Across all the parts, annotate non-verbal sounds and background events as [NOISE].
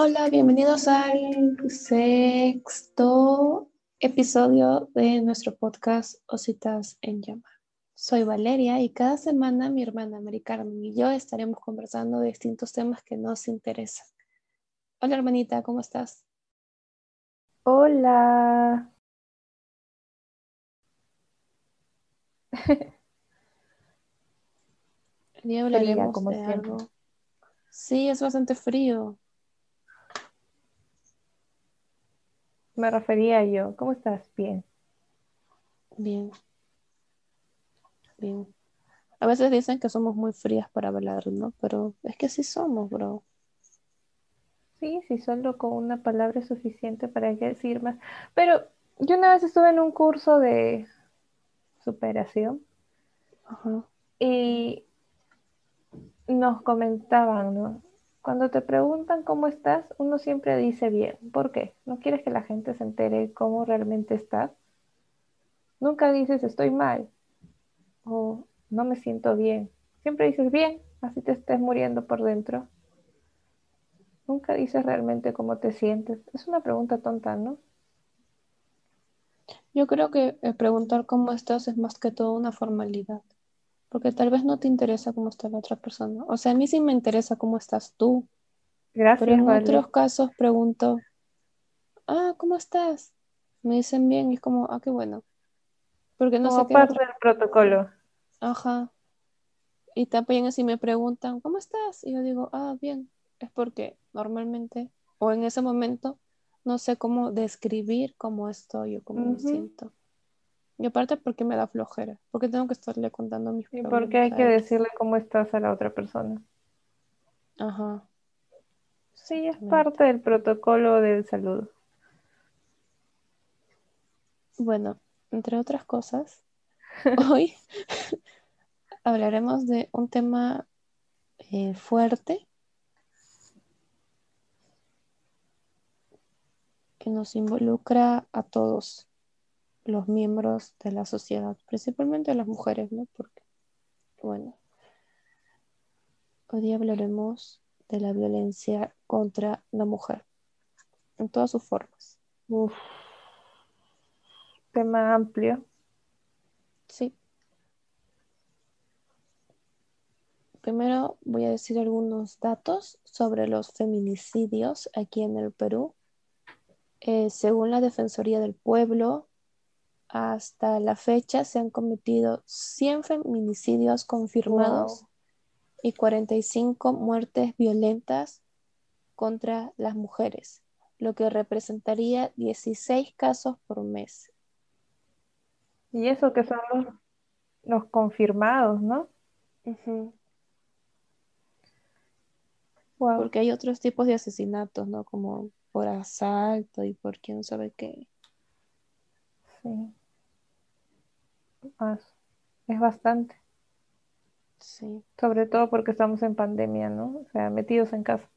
Hola, bienvenidos al sexto episodio de nuestro podcast Ositas en Llama. Soy Valeria y cada semana mi hermana Mari Carmen y yo estaremos conversando de distintos temas que nos interesan. Hola hermanita, ¿cómo estás? Hola. [LAUGHS] Hablaremos como de algo. Sí, es bastante frío. Me refería yo. ¿Cómo estás? Bien. Bien. Bien. A veces dicen que somos muy frías para hablar, ¿no? Pero es que sí somos, bro. Sí, sí, solo con una palabra es suficiente para decir más. Pero yo una vez estuve en un curso de superación y nos comentaban, ¿no? Cuando te preguntan cómo estás, uno siempre dice bien. ¿Por qué? ¿No quieres que la gente se entere cómo realmente estás? Nunca dices estoy mal o no me siento bien. Siempre dices bien, así te estés muriendo por dentro. Nunca dices realmente cómo te sientes. Es una pregunta tonta, ¿no? Yo creo que preguntar cómo estás es más que todo una formalidad, porque tal vez no te interesa cómo está la otra persona. O sea, a mí sí me interesa cómo estás tú. Gracias. Pero en otros casos pregunto, ah, ¿cómo estás? Me dicen bien y es como, ah, qué bueno. Porque no sé qué. parte del protocolo. Ajá. Y también así me preguntan, ¿cómo estás? Y yo digo, ah, bien es porque normalmente o en ese momento no sé cómo describir cómo estoy o cómo me siento. Y aparte porque me da flojera, porque tengo que estarle contando mis problemas. Y porque hay que decirle cómo estás a la otra persona. Ajá. Sí, es parte del protocolo del saludo. Bueno, entre otras cosas, [LAUGHS] hoy [LAUGHS] hablaremos de un tema eh, fuerte que nos involucra a todos los miembros de la sociedad, principalmente las mujeres, ¿no? Porque, bueno, hoy día hablaremos de la violencia contra la mujer en todas sus formas. Uf. Tema amplio. Sí. Primero voy a decir algunos datos sobre los feminicidios aquí en el Perú eh, según la Defensoría del Pueblo, hasta la fecha se han cometido 100 feminicidios confirmados y 45 muertes violentas contra las mujeres, lo que representaría 16 casos por mes. Y eso que son los, confirmados, ¿no? Porque hay otros tipos de asesinatos, ¿no? Como por asalto y por quién sabe qué. Sí. Es bastante. Sí. Sobre todo porque estamos en pandemia, ¿no? O sea, metidos en casa.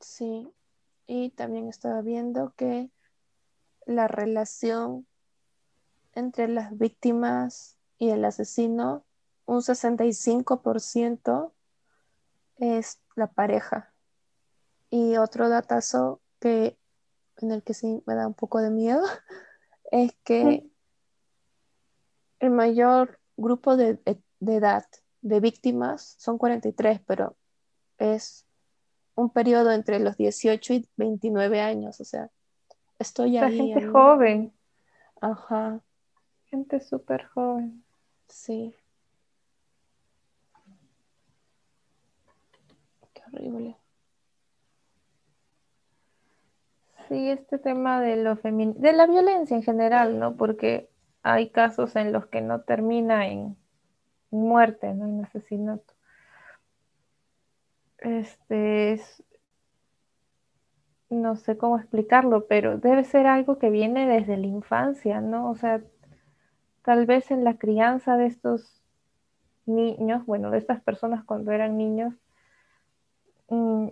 Sí. Y también estaba viendo que la relación entre las víctimas y el asesino, un 65% es la pareja. Y otro datazo que en el que sí me da un poco de miedo [LAUGHS] es que el mayor grupo de, edad de víctimas son 43, pero es un periodo entre los 18 y 29 años, o sea, estoy La gente joven. Ajá. Gente súper joven. Sí. Qué horrible. Sí, este tema de lo de la violencia en general, ¿no? Porque hay casos en los que no termina en muerte, ¿no? En asesinato. Este es, no sé cómo explicarlo, pero debe ser algo que viene desde la infancia, ¿no? O sea, tal vez en la crianza de estos niños, bueno, de estas personas cuando eran niños, mm,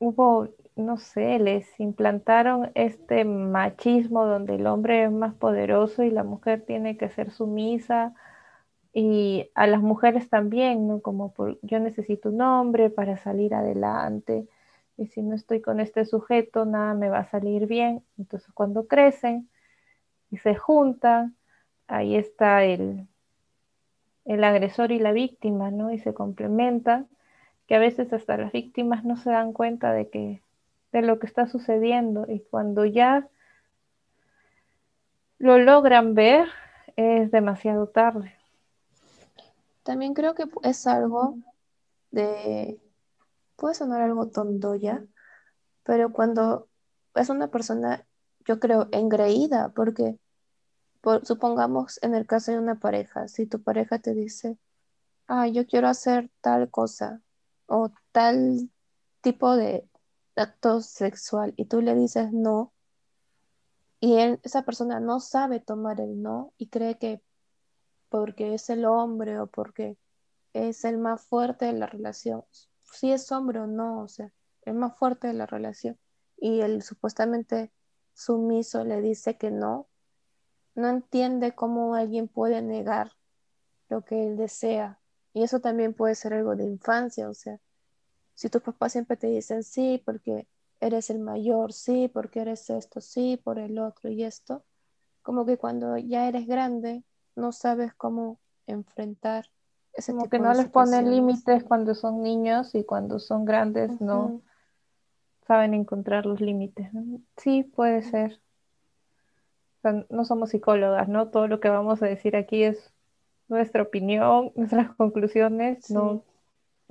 hubo no sé, les implantaron este machismo donde el hombre es más poderoso y la mujer tiene que ser sumisa y a las mujeres también, ¿no? Como yo necesito un hombre para salir adelante y si no estoy con este sujeto, nada me va a salir bien. Entonces cuando crecen y se juntan, ahí está el, el agresor y la víctima, ¿no? Y se complementan, que a veces hasta las víctimas no se dan cuenta de que de lo que está sucediendo y cuando ya lo logran ver es demasiado tarde. También creo que es algo de, puede sonar algo tonto ya, pero cuando es una persona, yo creo, engreída, porque supongamos en el caso de una pareja, si tu pareja te dice, ah, yo quiero hacer tal cosa o tal tipo de acto sexual y tú le dices no, y esa persona no sabe tomar el no y cree que porque es el hombre o porque es el más fuerte de la relación, si es hombre o no, o sea, el más fuerte de la relación, y el supuestamente sumiso le dice que no, no entiende cómo alguien puede negar lo que él desea. Y eso también puede ser algo de infancia, o sea, si tus papás siempre te dicen sí porque eres el mayor, sí porque eres esto, sí por el otro y esto, como que cuando ya eres grande no sabes cómo enfrentar ese como que no les ponen límites cuando son niños y cuando son grandes no saben encontrar los límites. Sí, puede ser. No somos psicólogas, ¿no? Todo lo que vamos a decir aquí es nuestra opinión, [LAUGHS] nuestras conclusiones, no,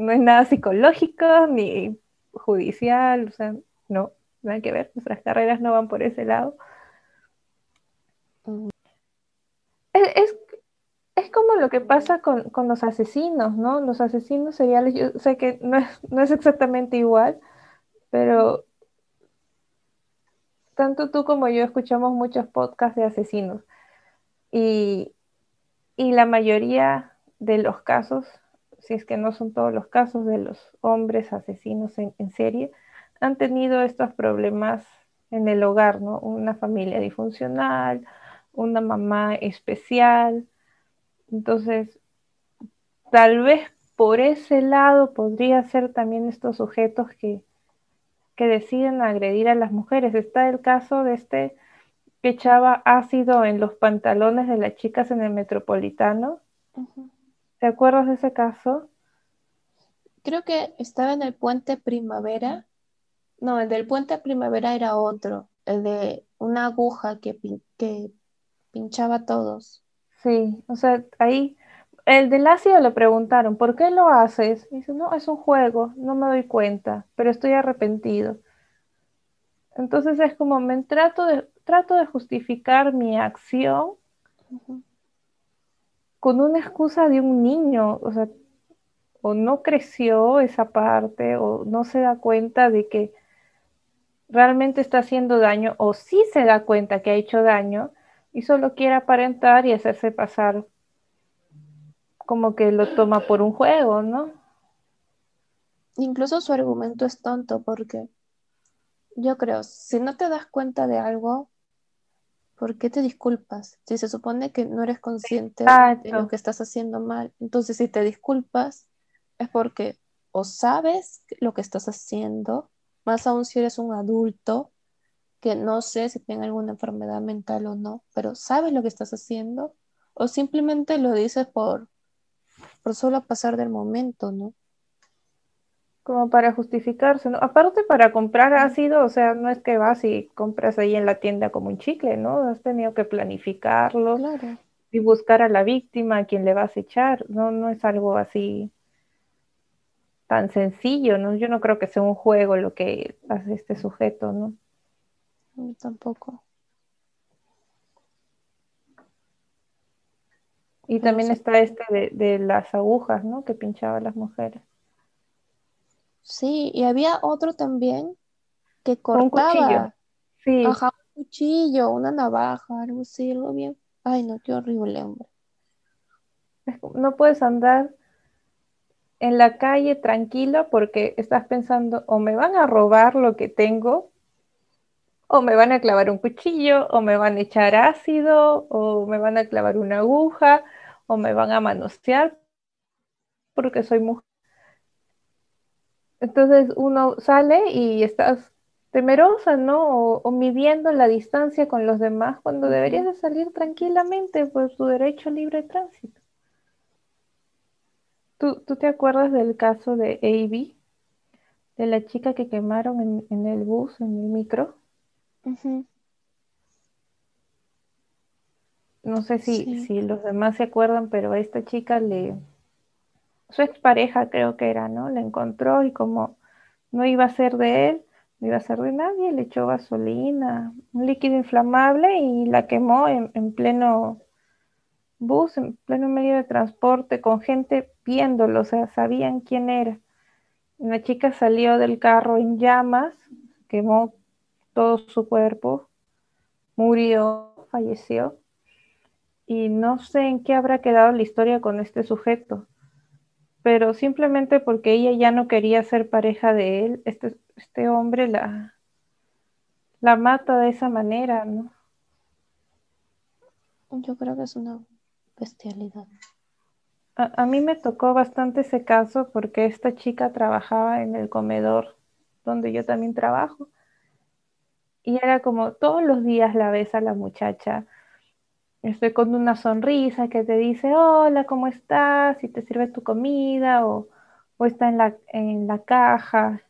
no es nada psicológico ni judicial, o sea, no, nada que ver, nuestras carreras no van por ese lado. Mm. Es, como lo que pasa con, con, los asesinos, ¿no? Los asesinos seriales, yo sé que no es, no es exactamente igual, pero tanto tú como yo escuchamos muchos podcasts de asesinos y, la mayoría de los casos, si es que no son todos los casos de los hombres asesinos en, serie, han tenido estos problemas en el hogar, ¿no? Una familia disfuncional, una mamá especial. Entonces, tal vez por ese lado podría ser también estos sujetos que, que deciden agredir a las mujeres. Está el caso de este que echaba ácido en los pantalones de las chicas en el metropolitano. ¿Te acuerdas de ese caso? Creo que estaba en el puente Primavera. No, el del puente Primavera era otro, el de una aguja que, que pinchaba a todos. Sí, o sea, ahí el del ácido le preguntaron, ¿por qué lo haces? Y dice, no, es un juego, no me doy cuenta, pero estoy arrepentido. Entonces es como, me trato de, trato de justificar mi acción con una excusa de un niño, o sea, o no creció esa parte, o no se da cuenta de que realmente está haciendo daño, o sí se da cuenta que ha hecho daño, y solo quiere aparentar y hacerse pasar como que lo toma por un juego, ¿no? Incluso su argumento es tonto porque yo creo, si no te das cuenta de algo, ¿por qué te disculpas? Si se supone que no eres consciente de lo que estás haciendo mal, entonces si te disculpas es porque o sabes lo que estás haciendo, más aún si eres un adulto, que no sé si tiene alguna enfermedad mental o no, pero sabes lo que estás haciendo, o simplemente lo dices por, por solo pasar del momento, ¿no? Como para justificarse, ¿no? Aparte para comprar ácido, o sea, no es que vas y compras ahí en la tienda como un chicle, ¿no? Has tenido que planificarlo y buscar a la víctima, a quien le vas a echar, no, no es algo así tan sencillo, ¿no? Yo no creo que sea un juego lo que hace este sujeto, ¿no? tampoco. Y también está este de, las agujas, ¿no? Que pinchaba a las mujeres. Sí, y había otro también que cortaba. Un cuchillo. Sí. Ajá, un cuchillo, una navaja, algo así, algo bien. Ay, no, qué horrible, hombre. No puedes andar en la calle tranquilo porque estás pensando o me van a robar lo que tengo o me van a clavar un cuchillo o me van a echar ácido o me van a clavar una aguja o me van a manosear porque soy mujer. Entonces uno sale y estás temerosa, ¿no? O, midiendo la distancia con los demás cuando deberías de salir tranquilamente por tu derecho a libre tránsito. ¿Tú, te acuerdas del caso de Avi? De la chica que quemaron en, el bus, en el micro. No sé si, si los demás se acuerdan, pero a esta chica le... Su expareja creo que era, ¿no? La encontró y como no iba a ser de él, no iba a ser de nadie, le echó gasolina, un líquido inflamable y la quemó en, pleno bus, en pleno medio de transporte, con gente viéndolo, o sea, sabían quién era. La chica salió del carro en llamas, quemó todo su cuerpo, murió, falleció. Y no sé en qué habrá quedado la historia con este sujeto, pero simplemente porque ella ya no quería ser pareja de él, este, este hombre la, la mata de esa manera, ¿no? Yo creo que es una bestialidad. A, mí me tocó bastante ese caso porque esta chica trabajaba en el comedor donde yo también trabajo. Y era como todos los días la ves a la muchacha, estoy con una sonrisa que te dice, hola, ¿cómo estás? Y te sirve tu comida o, o está en la, en la caja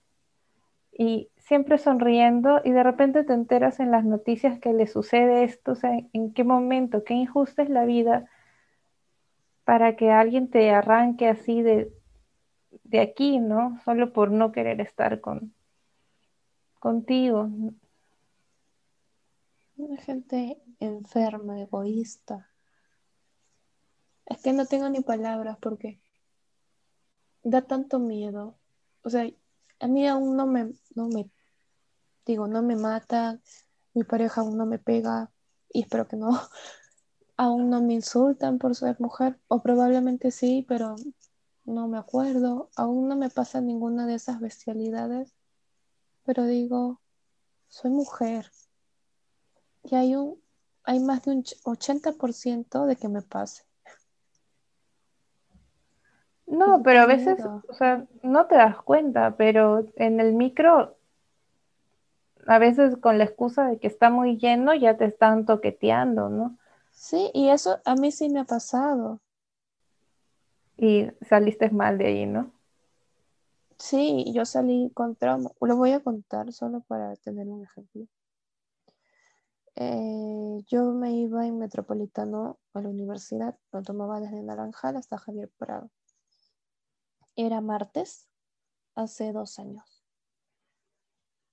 y siempre sonriendo y de repente te enteras en las noticias que le sucede esto, o sea, en qué momento, qué injusta es la vida para que alguien te arranque así de, de aquí, ¿no? Solo por no querer estar con, contigo. Una gente enferma, egoísta. Es que no tengo ni palabras porque da tanto miedo. O sea, a mí aún no me, no me, digo, no me mata, mi pareja aún no me pega y espero que no, [LAUGHS] aún no me insultan por ser mujer, o probablemente sí, pero no me acuerdo, aún no me pasa ninguna de esas bestialidades, pero digo, soy mujer y hay un, hay más de un 80% de que me pase. No, pero a veces, o sea, no te das cuenta, pero en el micro, a veces con la excusa de que está muy lleno, ya te están toqueteando, ¿no? Sí, y eso a mí sí me ha pasado. Y saliste mal de ahí, ¿no? Sí, yo salí con trauma. Lo voy a contar solo para tener un ejemplo. Eh, yo me iba en Metropolitano a la universidad, lo tomaba desde Naranjal hasta Javier Prado. Era martes, hace dos años.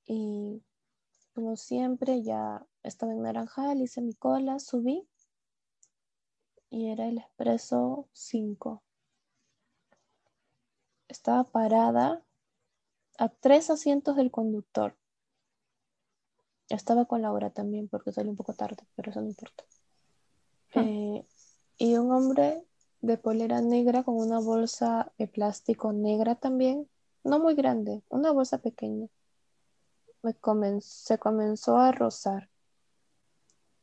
Y como siempre, ya estaba en Naranjal, hice mi cola, subí y era el expreso 5. Estaba parada a tres asientos del conductor. Estaba con Laura también porque salió un poco tarde, pero eso no importa. Ah. Eh, y un hombre de polera negra con una bolsa de plástico negra también, no muy grande, una bolsa pequeña. Me se comenzó a rozar.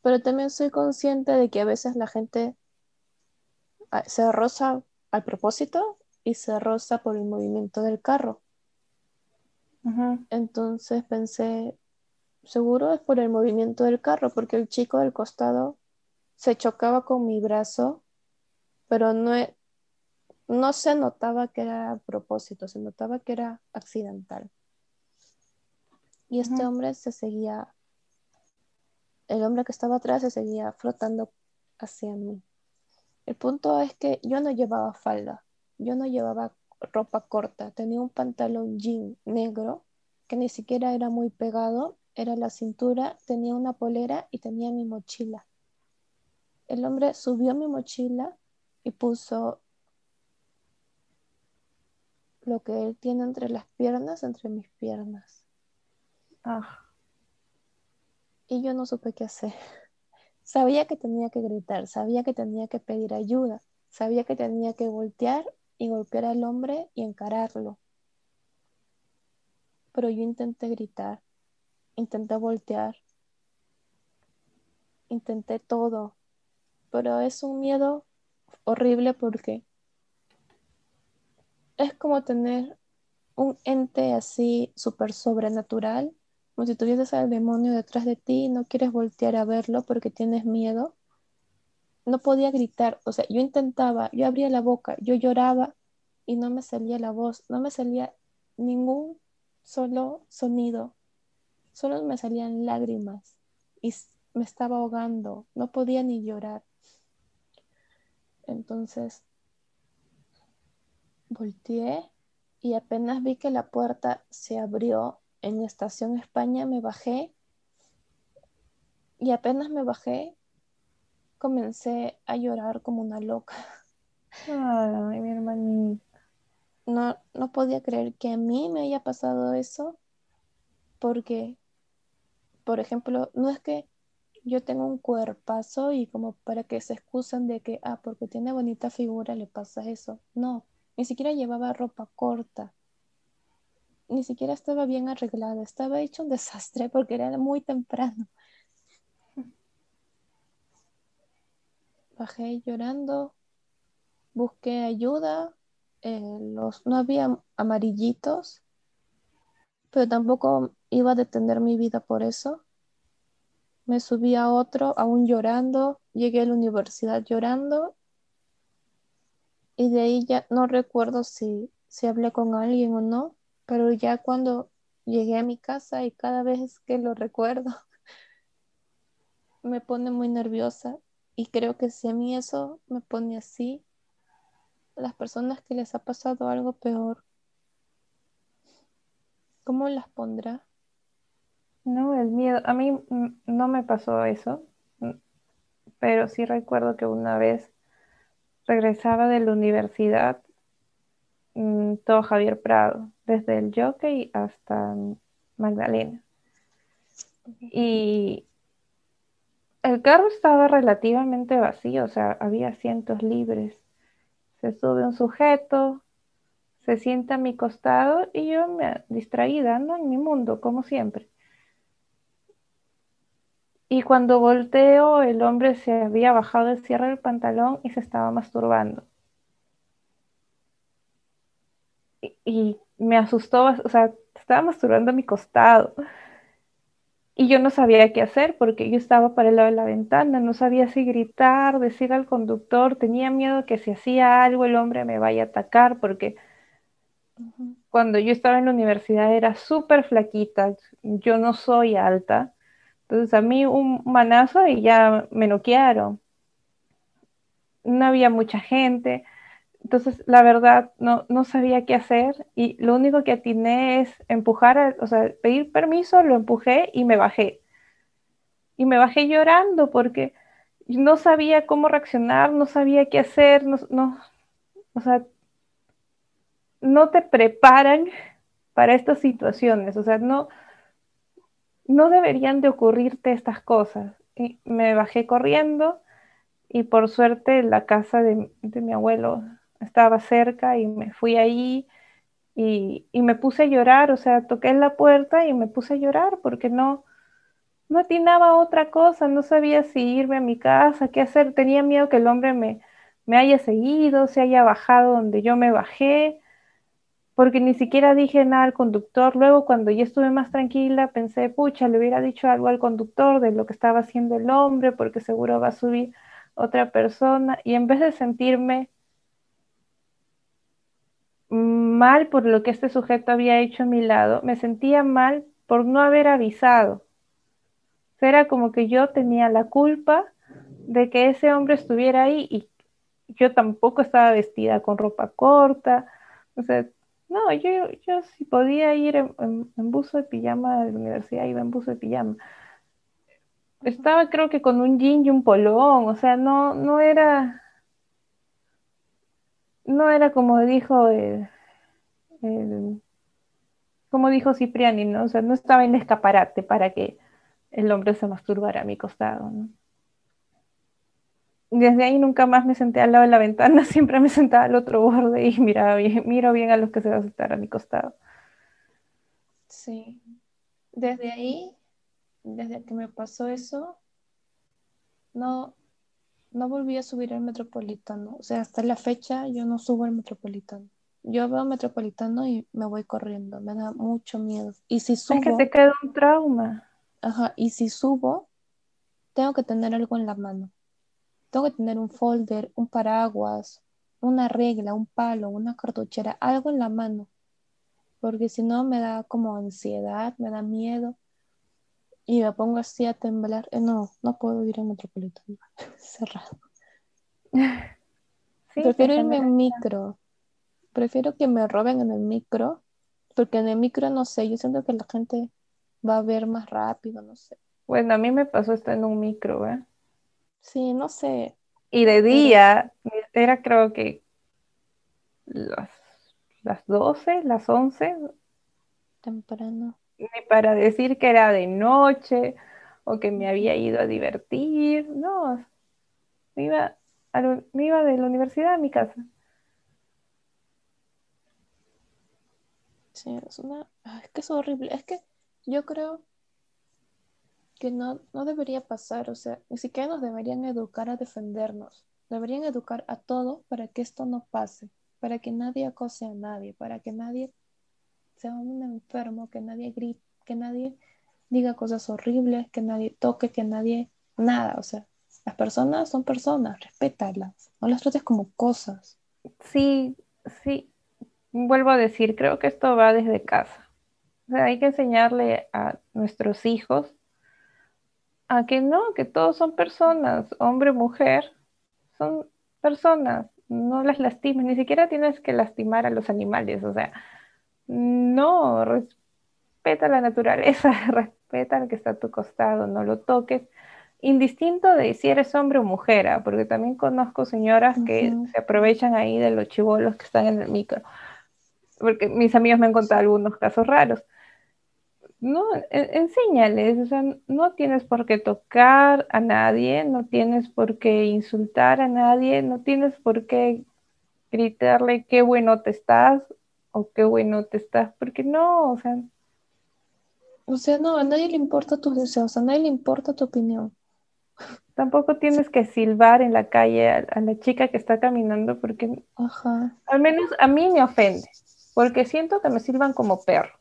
Pero también soy consciente de que a veces la gente ah, se roza al propósito y se roza por el movimiento del carro. Entonces pensé, seguro es por el movimiento del carro, porque el chico del costado se chocaba con mi brazo pero no, e, no se notaba que era a propósito, se notaba que era accidental. Y este hombre se seguía, el hombre que estaba atrás se seguía flotando hacia mí. El punto es que yo no llevaba falda, yo no llevaba ropa corta, tenía un pantalón jean negro que ni siquiera era muy pegado, era la cintura, tenía una polera y tenía mi mochila. El hombre subió mi mochila y puso lo que él tiene entre las piernas, entre mis piernas. Ah. Y yo no supe qué hacer. [LAUGHS] Sabía que tenía que gritar, sabía que tenía que pedir ayuda, sabía que tenía que voltear y golpear al hombre y encararlo. Pero yo intenté gritar, intenté voltear, intenté todo, pero es un miedo horrible porque es como tener un ente así súper sobrenatural, como si tuvieses al demonio detrás de ti y no quieres voltear a verlo porque tienes miedo. No podía gritar, o sea, yo intentaba, yo abría la boca, yo lloraba y no me salía la voz, no me salía ningún solo sonido, solo me salían lágrimas y me estaba ahogando, no podía ni llorar. Entonces volteé y apenas vi que la puerta se abrió en Estación España, me bajé y apenas me bajé, comencé a llorar como una loca. Ay, mi hermanita. No, no podía creer que a mí me haya pasado eso, porque, por ejemplo, no es que yo tengo un cuerpazo y como para que se excusan de que, ah, porque tiene bonita figura le pasa eso. No, ni siquiera llevaba ropa corta. Ni siquiera estaba bien arreglada. Estaba hecho un [LAUGHS] desastre porque era muy temprano. Bajé llorando. Busqué ayuda. Eh, los, no había amarillitos. Pero tampoco iba a detener mi vida por eso. Me subí a otro, aún llorando. Llegué a la universidad llorando y de ahí ya no recuerdo si, si hablé con alguien o no, pero ya cuando llegué a mi casa y cada vez que lo recuerdo [LAUGHS] me pone muy nerviosa y creo que si a mí eso me pone así, las personas que les ha pasado algo peor, ¿cómo las pondrá? No, el miedo. A mí no me pasó eso, pero sí recuerdo que una vez regresaba de la universidad mm, todo Javier Prado, desde el jockey hasta Magdalena. Y el carro estaba relativamente vacío, o sea, había asientos libres. Se sube un sujeto, se sienta a mi costado y yo me distraída, ¿no? En mi mundo, como siempre. Y cuando volteo, el hombre se había bajado el cierre del pantalón y se estaba masturbando. Y, me asustó, o sea, estaba masturbando a mi costado. Y yo no sabía qué hacer porque yo estaba para el lado de la ventana, no sabía si gritar, decir al conductor, tenía miedo que si hacía algo el hombre me vaya a atacar porque cuando yo estaba en la universidad era súper flaquita, yo no soy alta entonces a mí un manazo y ya me noquearon. No había mucha gente. Entonces, la verdad, no, no sabía qué hacer y lo único que atiné es empujar, o sea, pedir permiso, lo empujé y me bajé. Y me bajé llorando porque no sabía cómo reaccionar, no sabía qué hacer, no, no, o sea, no te preparan para estas situaciones, o sea, no, no deberían de ocurrirte estas cosas. Y me bajé corriendo y por suerte la casa de, mi abuelo estaba cerca y me fui ahí y, me puse a llorar, o sea, toqué la puerta y me puse a llorar porque no, no atinaba otra cosa, no sabía si irme a mi casa, qué hacer, tenía miedo que el hombre me, me haya seguido, se haya bajado donde yo me bajé porque ni siquiera dije nada al conductor. Luego, cuando ya estuve más tranquila, pensé, pucha, le hubiera dicho algo al conductor de lo que estaba haciendo el hombre, porque seguro va a subir otra persona. Y en vez de sentirme mal por lo que este sujeto había hecho a mi lado, me sentía mal por no haber avisado. Era como que yo tenía la culpa de que ese hombre estuviera ahí y yo tampoco estaba vestida con ropa corta. O sea, no, yo, yo si podía ir en, buzo de pijama a la universidad, iba en buzo de pijama. Estaba creo que con un jean y un polón, o sea, no, no era, no era como dijo el, como dijo Cipriani, ¿no? O sea, no estaba en escaparate para que el hombre se masturbara a mi costado, ¿no? Desde ahí nunca más me senté al lado de la ventana, [LAUGHS] siempre me sentaba al otro borde y miraba bien, miro bien a los que se van a sentar a mi costado. Sí, desde ahí, desde que me pasó eso, no, no volví a subir al metropolitano. O sea, hasta la fecha yo no subo al metropolitano. yo veo Metropolitano y me voy corriendo, me da mucho miedo. Y si subo, Es que te queda un trauma. ajá, y si subo, tengo que tener algo en la mano. Tengo que tener un folder, un paraguas, una regla, un palo, una cartuchera, algo en la mano. Porque si no me da como ansiedad, me da miedo. Y me pongo así a temblar. Eh, no, no puedo ir en Metropolitano. [LAUGHS] Cerrado. [LAUGHS] Sí, Prefiero irme en micro. Prefiero que me roben en el micro. Porque en el micro, no sé, yo siento que la gente va a ver más rápido, no sé. Bueno, a mí me pasó esto en un micro, ¿eh? Sí, no sé. Y de día, era creo que las, las 12, las 11, Temprano. ni para decir que era de noche o que me había ido a divertir, no, me iba, a me iba de la universidad a mi casa. Sí, es una. ah, Es que es horrible. Es que yo creo que no, no debería pasar. O sea, ni siquiera nos deberían educar a defendernos. Deberían educar a todos para que esto no pase. Para que nadie acose a nadie. Para que nadie sea un enfermo. Que nadie grite. Que nadie diga cosas horribles. Que nadie toque. Que nadie. Nada. O sea, las personas son personas. Respétalas. No las trates como cosas. Sí, sí, vuelvo a decir, creo que esto va desde casa. O sea, hay que enseñarle a nuestros hijos a que no, que todos son personas, hombre, mujer, son personas, no las lastimes, ni siquiera tienes que lastimar a los animales, o sea, no, respeta la naturaleza, [LAUGHS] respeta al que está a tu costado, no lo toques, indistinto de si eres hombre o mujer, ¿ah? porque también conozco señoras que se aprovechan ahí de los chivolos que están en el micro, porque mis amigos me han contado algunos casos raros. No, en- enséñales, o sea, no tienes por qué tocar a nadie, no tienes por qué insultar a nadie, no tienes por qué gritarle qué bueno te estás o qué bueno te estás, porque no, o sea, O sea, no, a nadie le importa tus deseos. A nadie le importa tu opinión. tampoco tienes que silbar en la calle a, a la chica que está caminando, porque Ajá. al menos a mí me ofende, porque siento que me silban como perro.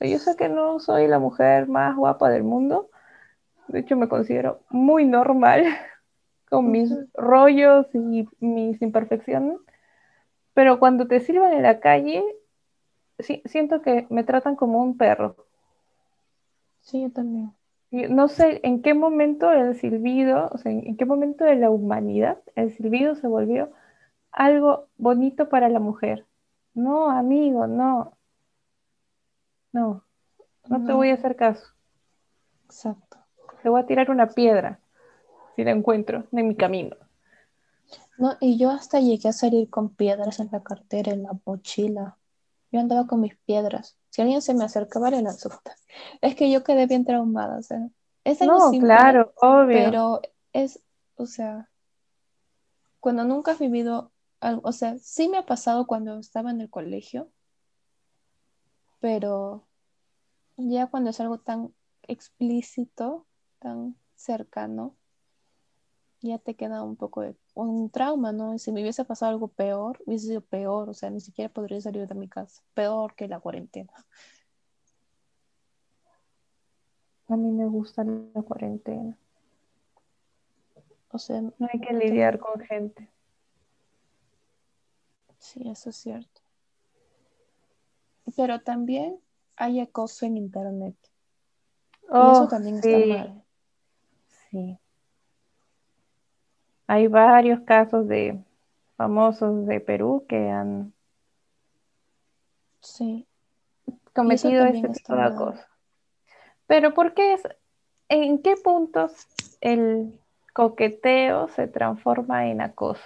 Yo sé que no soy la mujer más guapa del mundo, de hecho me considero muy normal [LAUGHS] con mis rollos y mis imperfecciones, pero cuando te silban en la calle, si- siento que me tratan como un perro. Sí, yo también. No sé en qué momento el silbido, o sea, en qué momento de la humanidad el silbido se volvió algo bonito para la mujer. No, amigo, no. No, no te voy a hacer caso. exacto. Te voy a tirar una piedra si la encuentro en mi camino. No, y yo hasta llegué a salir con piedras en la cartera, en la mochila. Yo andaba con mis piedras. Si alguien se me acercaba, le lanzó. Es que yo quedé bien traumada. O sea, es algo No, simple, claro, obvio. pero es, o sea, cuando nunca has vivido algo, o sea, sí me ha pasado cuando estaba en el colegio, pero ya cuando es algo tan explícito, tan cercano, ya te queda un poco de un trauma, ¿no? Y si me hubiese pasado algo peor, hubiese sido peor, o sea, ni siquiera podría salir de mi casa, peor que la cuarentena. A mí me gusta la cuarentena. O sea, No hay que lidiar con gente. sí, eso es cierto. Pero también hay acoso en internet. Y eso Oh, también sí, está mal. sí. Hay varios casos de famosos de Perú que han Sí. cometido también este tipo de acoso. Pero ¿por qué es, en qué puntos el coqueteo se transforma en acoso?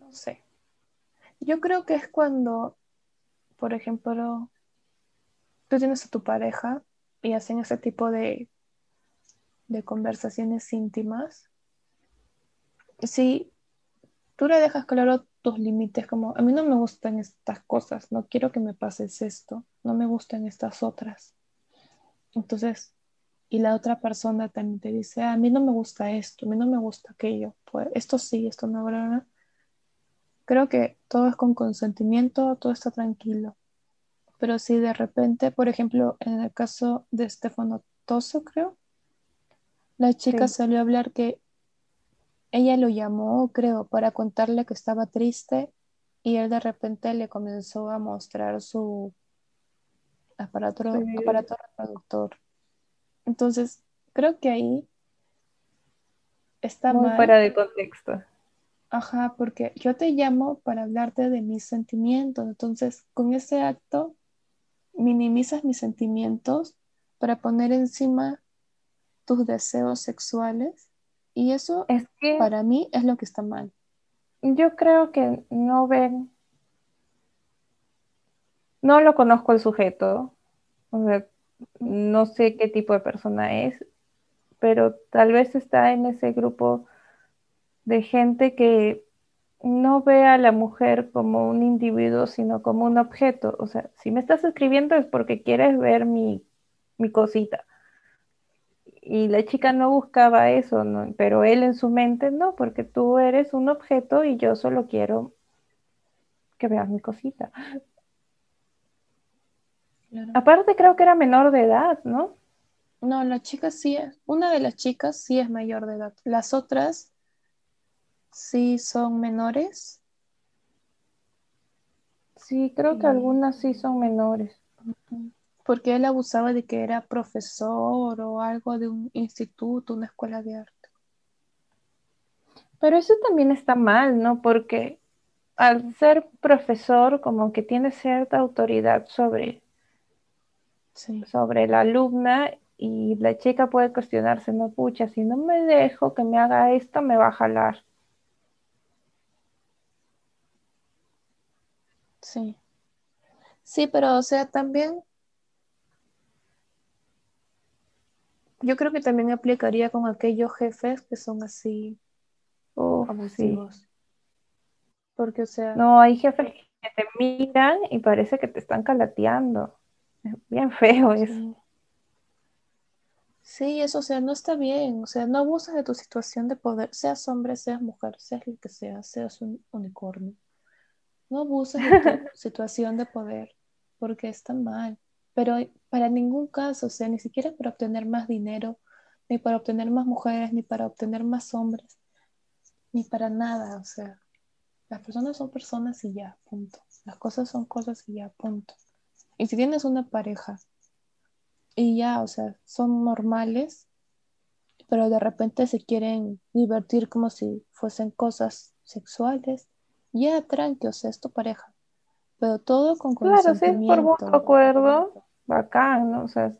No sé. Yo creo que es cuando, por ejemplo, tú tienes a tu pareja y hacen ese tipo de, de conversaciones íntimas. Si tú le dejas claro tus límites, como a mí no me gustan estas cosas, no quiero que me pases esto, no me gustan estas otras. Entonces, y la otra persona también te dice, "Ah, a mí no me gusta esto, a mí no me gusta aquello, pues esto sí, esto no, bla, bla, bla". Creo que todo es con consentimiento, todo está tranquilo. Pero si de repente, por ejemplo, en el caso de Stefano Toso, creo, la chica salió a hablar que ella lo llamó, creo, para contarle que estaba triste y él de repente le comenzó a mostrar su aparato, aparato reproductor. Entonces, creo que ahí está Muy fuera de contexto. Ajá, porque yo te llamo para hablarte de mis sentimientos. Entonces, con ese acto, minimizas mis sentimientos para poner encima tus deseos sexuales. Y eso es que para mí es lo que está mal. Yo creo que no ven, no lo conozco el sujeto, o sea, no sé qué tipo de persona es, pero tal vez está en ese grupo de gente que no ve a la mujer como un individuo, sino como un objeto. O sea, si me estás escribiendo es porque quieres ver mi, cosita. Y la chica no buscaba eso, pero él en su mente no, porque tú eres un objeto y yo solo quiero que veas mi cosita. Aparte creo que era menor de edad, ¿no? No, la chica sí es, una de las chicas sí es mayor de edad. Las otras sí son menores. Sí, creo que algunas sí son menores. Porque él abusaba de que era profesor o algo de un instituto, una escuela de arte. Pero eso también está mal, ¿no? Porque al ser profesor, como que tiene cierta autoridad sobre, sobre la alumna y la chica puede cuestionarse, no, pucha, si no me dejo que me haga esto, me va a jalar. Sí. Sí, pero o sea, también yo creo que también aplicaría con aquellos jefes que son así abusivos. Porque, o sea. No, hay jefes que te miran y parece que te están calateando. Es bien feo eso. Sí, eso, o sea, no está bien. O sea, no abuses de tu situación de poder, seas hombre, seas mujer, seas lo que seas, seas un unicornio. No abuses de tu [LAUGHS] situación de poder, porque está mal. Pero para ningún caso, o sea, ni siquiera para obtener más dinero, ni para obtener más mujeres, ni para obtener más hombres, ni para nada. O sea, las personas son personas y ya, punto. Las cosas son cosas y ya, punto. Y si tienes una pareja y ya, o sea, son normales, pero de repente se quieren divertir como si fuesen cosas sexuales, ya tranqui, o sea, es tu pareja. Pero todo con Claro, sí, por mutuo acuerdo, bacán, ¿no? O sea,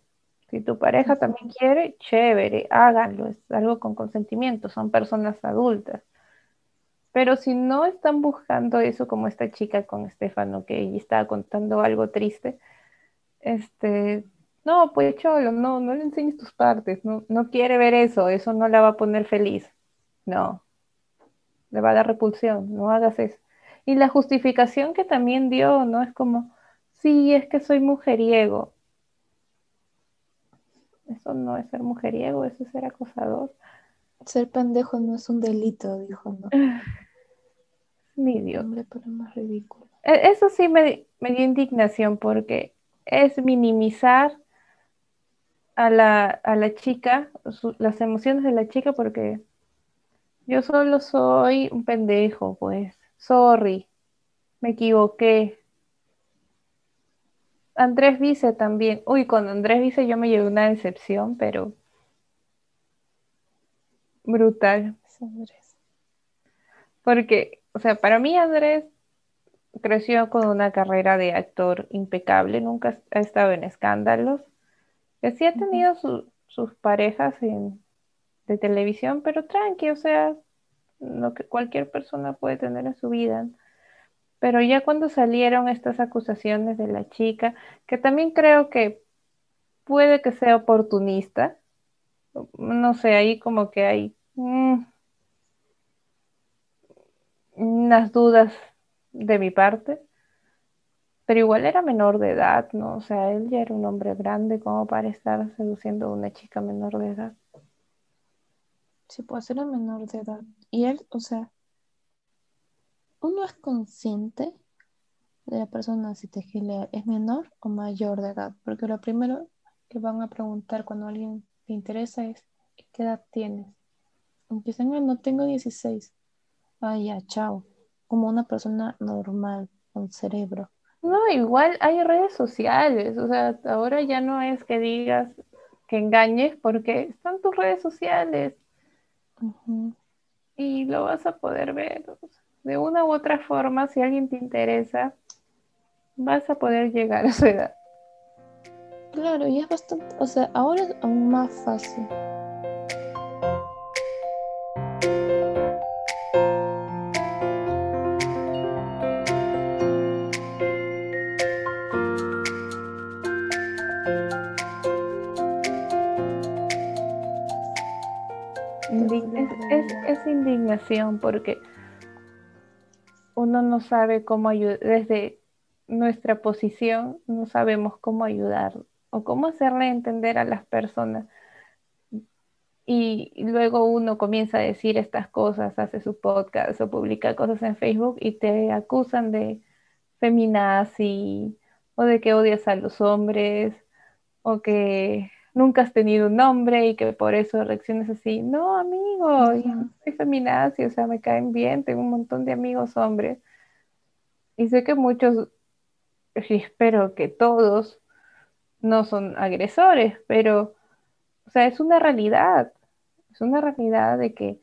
si tu pareja también quiere, chévere, háganlo, es algo con consentimiento, son personas adultas. Pero si no están buscando eso como esta chica con Estefano, que ella estaba contando algo triste, este, no, pues cholo, no, no le enseñes tus partes, no, no quiere ver eso, eso no la va a poner feliz. No, le va a dar repulsión, no hagas eso. Y la justificación que también dio, ¿no? Es como, sí, es que soy mujeriego. Eso no es ser mujeriego, eso es ser acosador. Ser pendejo no es un delito, dijo, ¿no? [LAUGHS] Mi Dios. pero más ridículo. E, eso sí me, me dio indignación porque es minimizar a la, a la chica, las emociones de la chica porque yo solo soy un pendejo, pues. Sorry, me equivoqué. Andrés Vice también. Uy, con Andrés Vice yo me llevé una decepción, pero brutal. Porque, o sea, para mí Andrés creció con una carrera de actor impecable, nunca ha estado en escándalos. Que sí ha tenido sus parejas en, de televisión, pero tranqui, o sea, lo que cualquier persona puede tener en su vida. Pero ya cuando salieron estas acusaciones de la chica, que también creo que puede que sea oportunista, no sé, ahí como que hay mm, unas dudas de mi parte, pero igual era menor de edad, ¿no? O sea, él ya era un hombre grande como para estar seduciendo a una chica menor de edad. Sí, puede ser menor de edad. Y él, o sea, uno es consciente de la persona si te gilea es menor o mayor de edad, porque lo primero que van a preguntar cuando alguien te interesa es ¿qué edad tienes? Empiezan, no tengo 16. Ah, ya, chao. Como una persona normal, con cerebro. No, igual hay redes sociales, o sea, ahora ya no es que digas que engañes porque están tus redes sociales y lo vas a poder ver. De una u otra forma, si alguien te interesa, vas a poder llegar a su edad. Claro, y es bastante, o sea, ahora es aún más fácil. Indignación porque uno no sabe cómo ayudar, desde nuestra posición no sabemos cómo ayudar o cómo hacerle entender a las personas. Y luego uno comienza a decir estas cosas, hace su podcast o publica cosas en Facebook y te acusan de feminazi o de que odias a los hombres o que nunca has tenido un nombre y que por eso reacciones así. No, amigo, yo soy feminazi, o sea, me caen bien, tengo un montón de amigos hombres. Y sé que muchos, y espero que todos, no son agresores, pero, o sea, es una realidad, es una realidad de que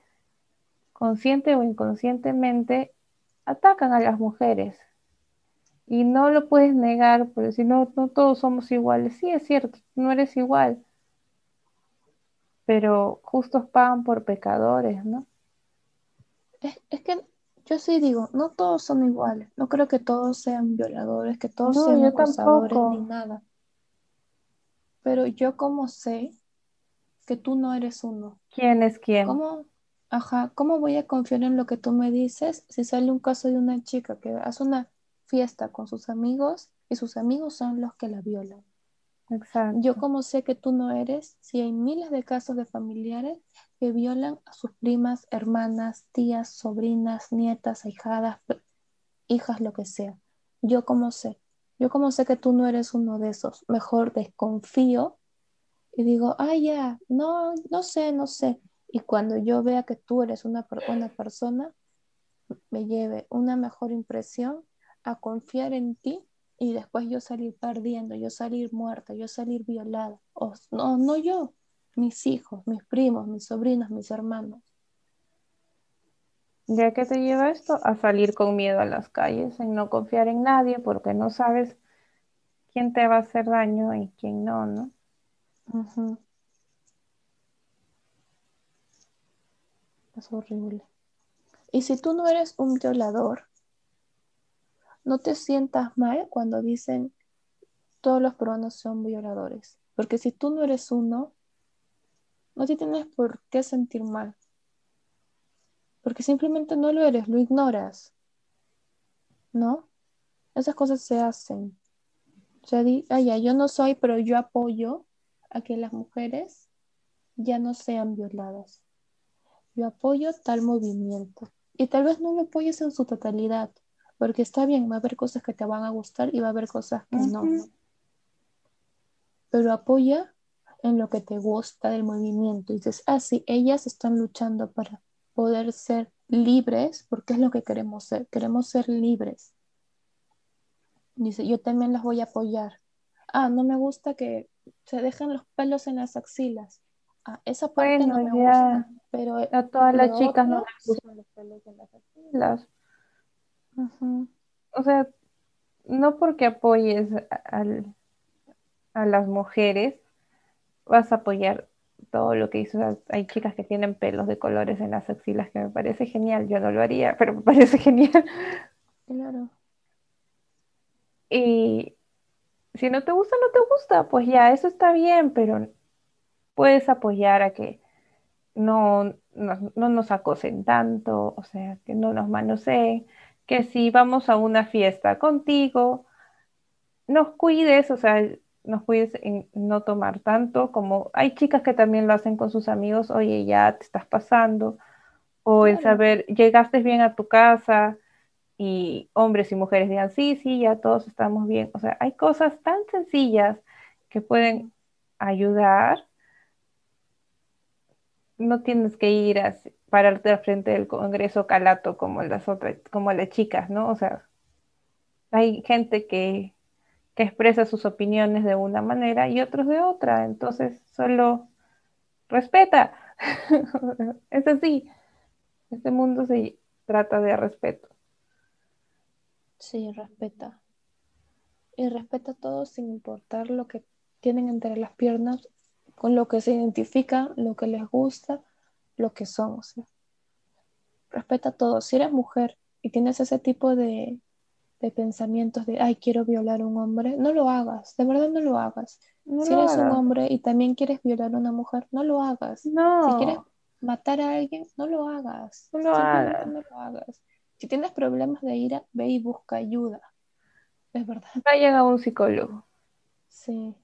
consciente o inconscientemente atacan a las mujeres. Y no lo puedes negar, porque si no, no todos somos iguales. Sí, es cierto, no eres igual. Pero justos pagan por pecadores, ¿no? Es, que yo sí digo, no todos son iguales. No creo que todos sean violadores, que todos sean acosadores ni nada. Pero yo como sé que tú no eres uno. ¿Quién es quién? ¿Cómo, ajá, ¿cómo voy a confiar en lo que tú me dices si sale un caso de una chica que hace una fiesta con sus amigos y sus amigos son los que la violan. Exacto. Yo como sé que tú no eres, si hay miles de casos de familiares que violan a sus primas, hermanas, tías, sobrinas, nietas, ahijadas, hijas, lo que sea. Yo como sé, yo como sé que tú no eres uno de esos, mejor desconfío y digo, ah, ya, no, no sé, no sé. Y cuando yo vea que tú eres una buena persona, me lleve una mejor impresión a confiar en ti y después yo salir perdiendo, yo salir muerta, yo salir violada. O, no, no yo, mis hijos, mis primos, mis sobrinos, mis hermanos. ¿Ya que te lleva esto? A salir con miedo a las calles, en no confiar en nadie porque no sabes quién te va a hacer daño y quién no, ¿no? Es horrible. Y si tú no eres un violador, no te sientas mal cuando dicen todos los peruanos son violadores, porque si tú no eres uno, no te tienes por qué sentir mal, porque simplemente no lo eres, lo ignoras, ¿no? Esas cosas se hacen. O sea, di, ah, yo no soy, pero yo apoyo a que las mujeres ya no sean violadas. Yo apoyo tal movimiento. Y tal vez no lo apoyes en su totalidad, porque está bien, va a haber cosas que te van a gustar y va a haber cosas que no. Pero apoya en lo que te gusta del movimiento. Y dices, ah, sí, ellas están luchando para poder ser libres, porque es lo que queremos ser. Queremos ser libres. Dice, yo también las voy a apoyar. Ah, no me gusta que se dejen los pelos en las axilas. Ah, esa parte no me gusta. Pero a todas las chicas no les gustan los pelos en las axilas. O sea, no porque apoyes a las mujeres, vas a apoyar todo lo que hizo. Hay chicas que tienen pelos de colores en las axilas que me parece genial. Yo no lo haría, pero me parece [LAUGHS] genial. Claro. Y si no te gusta, no te gusta, pues ya, eso está bien, pero puedes apoyar a que no, no, no nos acosen tanto, o sea, que no nos manoseen, que si vamos a una fiesta contigo, nos cuides, o sea, nos cuides en no tomar tanto, como hay chicas que también lo hacen con sus amigos, oye, ya te estás pasando, o el saber, llegaste bien a tu casa, y hombres y mujeres digan, sí, sí, ya todos estamos bien. O sea, hay cosas tan sencillas que pueden ayudar. No tienes que ir a pararte al frente del Congreso calato como las otras, como las chicas, ¿no? O sea, hay gente que, que expresa sus opiniones de una manera y otros de otra. Entonces, solo respeta. [LAUGHS] es así. Este mundo se trata de respeto. Sí, respeta. Y respeta a todos sin importar lo que tienen entre las piernas, con lo que se identifican, lo que les gusta, lo que son. O sea, respeta a todos. Si eres mujer y tienes ese tipo de, de pensamientos de, ay, quiero violar a un hombre, no lo hagas, de verdad no lo hagas. si eres un hombre y también quieres violar a una mujer, no lo hagas. No. Si quieres matar a alguien, no lo hagas. No lo hagas. No lo hagas. Si tienes problemas de ira, ve y busca ayuda. Es verdad. Vayan a un psicólogo. Sí.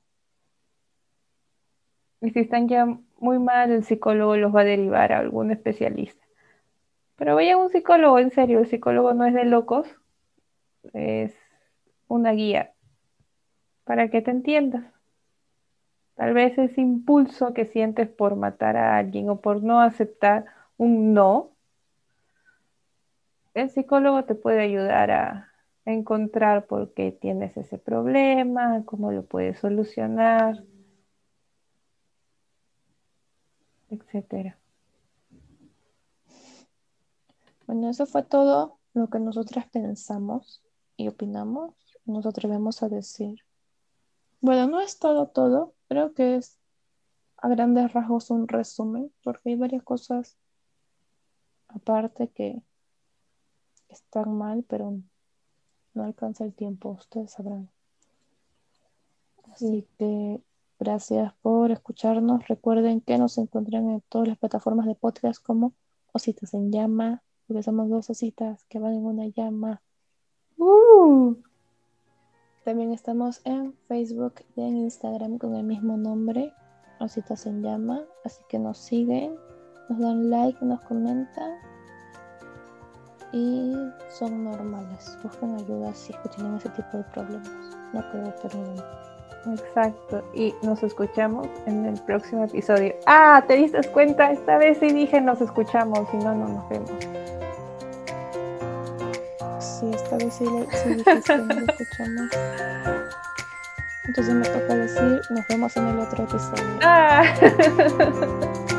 Y si están ya muy mal, el psicólogo los va a derivar a algún especialista. Pero vayan a un psicólogo, en serio, el psicólogo no es de locos, es una guía para que te entiendas. Tal vez ese impulso que sientes por matar a alguien o por no aceptar un no, el psicólogo te puede ayudar a, encontrar por qué tienes ese problema, cómo lo puedes solucionar, etcétera. Bueno, eso fue todo lo que nosotras pensamos y opinamos. Nos atrevemos a decir. Bueno, no es todo, todo. Creo que es a grandes rasgos un resumen, porque hay varias cosas aparte que están mal, pero no alcanza el tiempo, ustedes sabrán. Así que gracias por escucharnos. Recuerden que nos encuentran en todas las plataformas de podcast como Ositas en Llama, porque somos dos ositas que van en una llama. Uh. También estamos en Facebook y en Instagram con el mismo nombre, Ositas en Llama. Así que nos siguen, nos dan like, nos comentan y son normales. Buscan ayuda si es que tienen ese tipo de problemas. No creo, pero Exacto. Y nos escuchamos en el próximo episodio. Ah, ¿te diste cuenta? Esta vez sí dije nos escuchamos, si no, no nos vemos. Sí, esta vez sí, sí dijiste nos escuchamos. Entonces me toca decir, nos vemos en el otro episodio. Ah. [LAUGHS]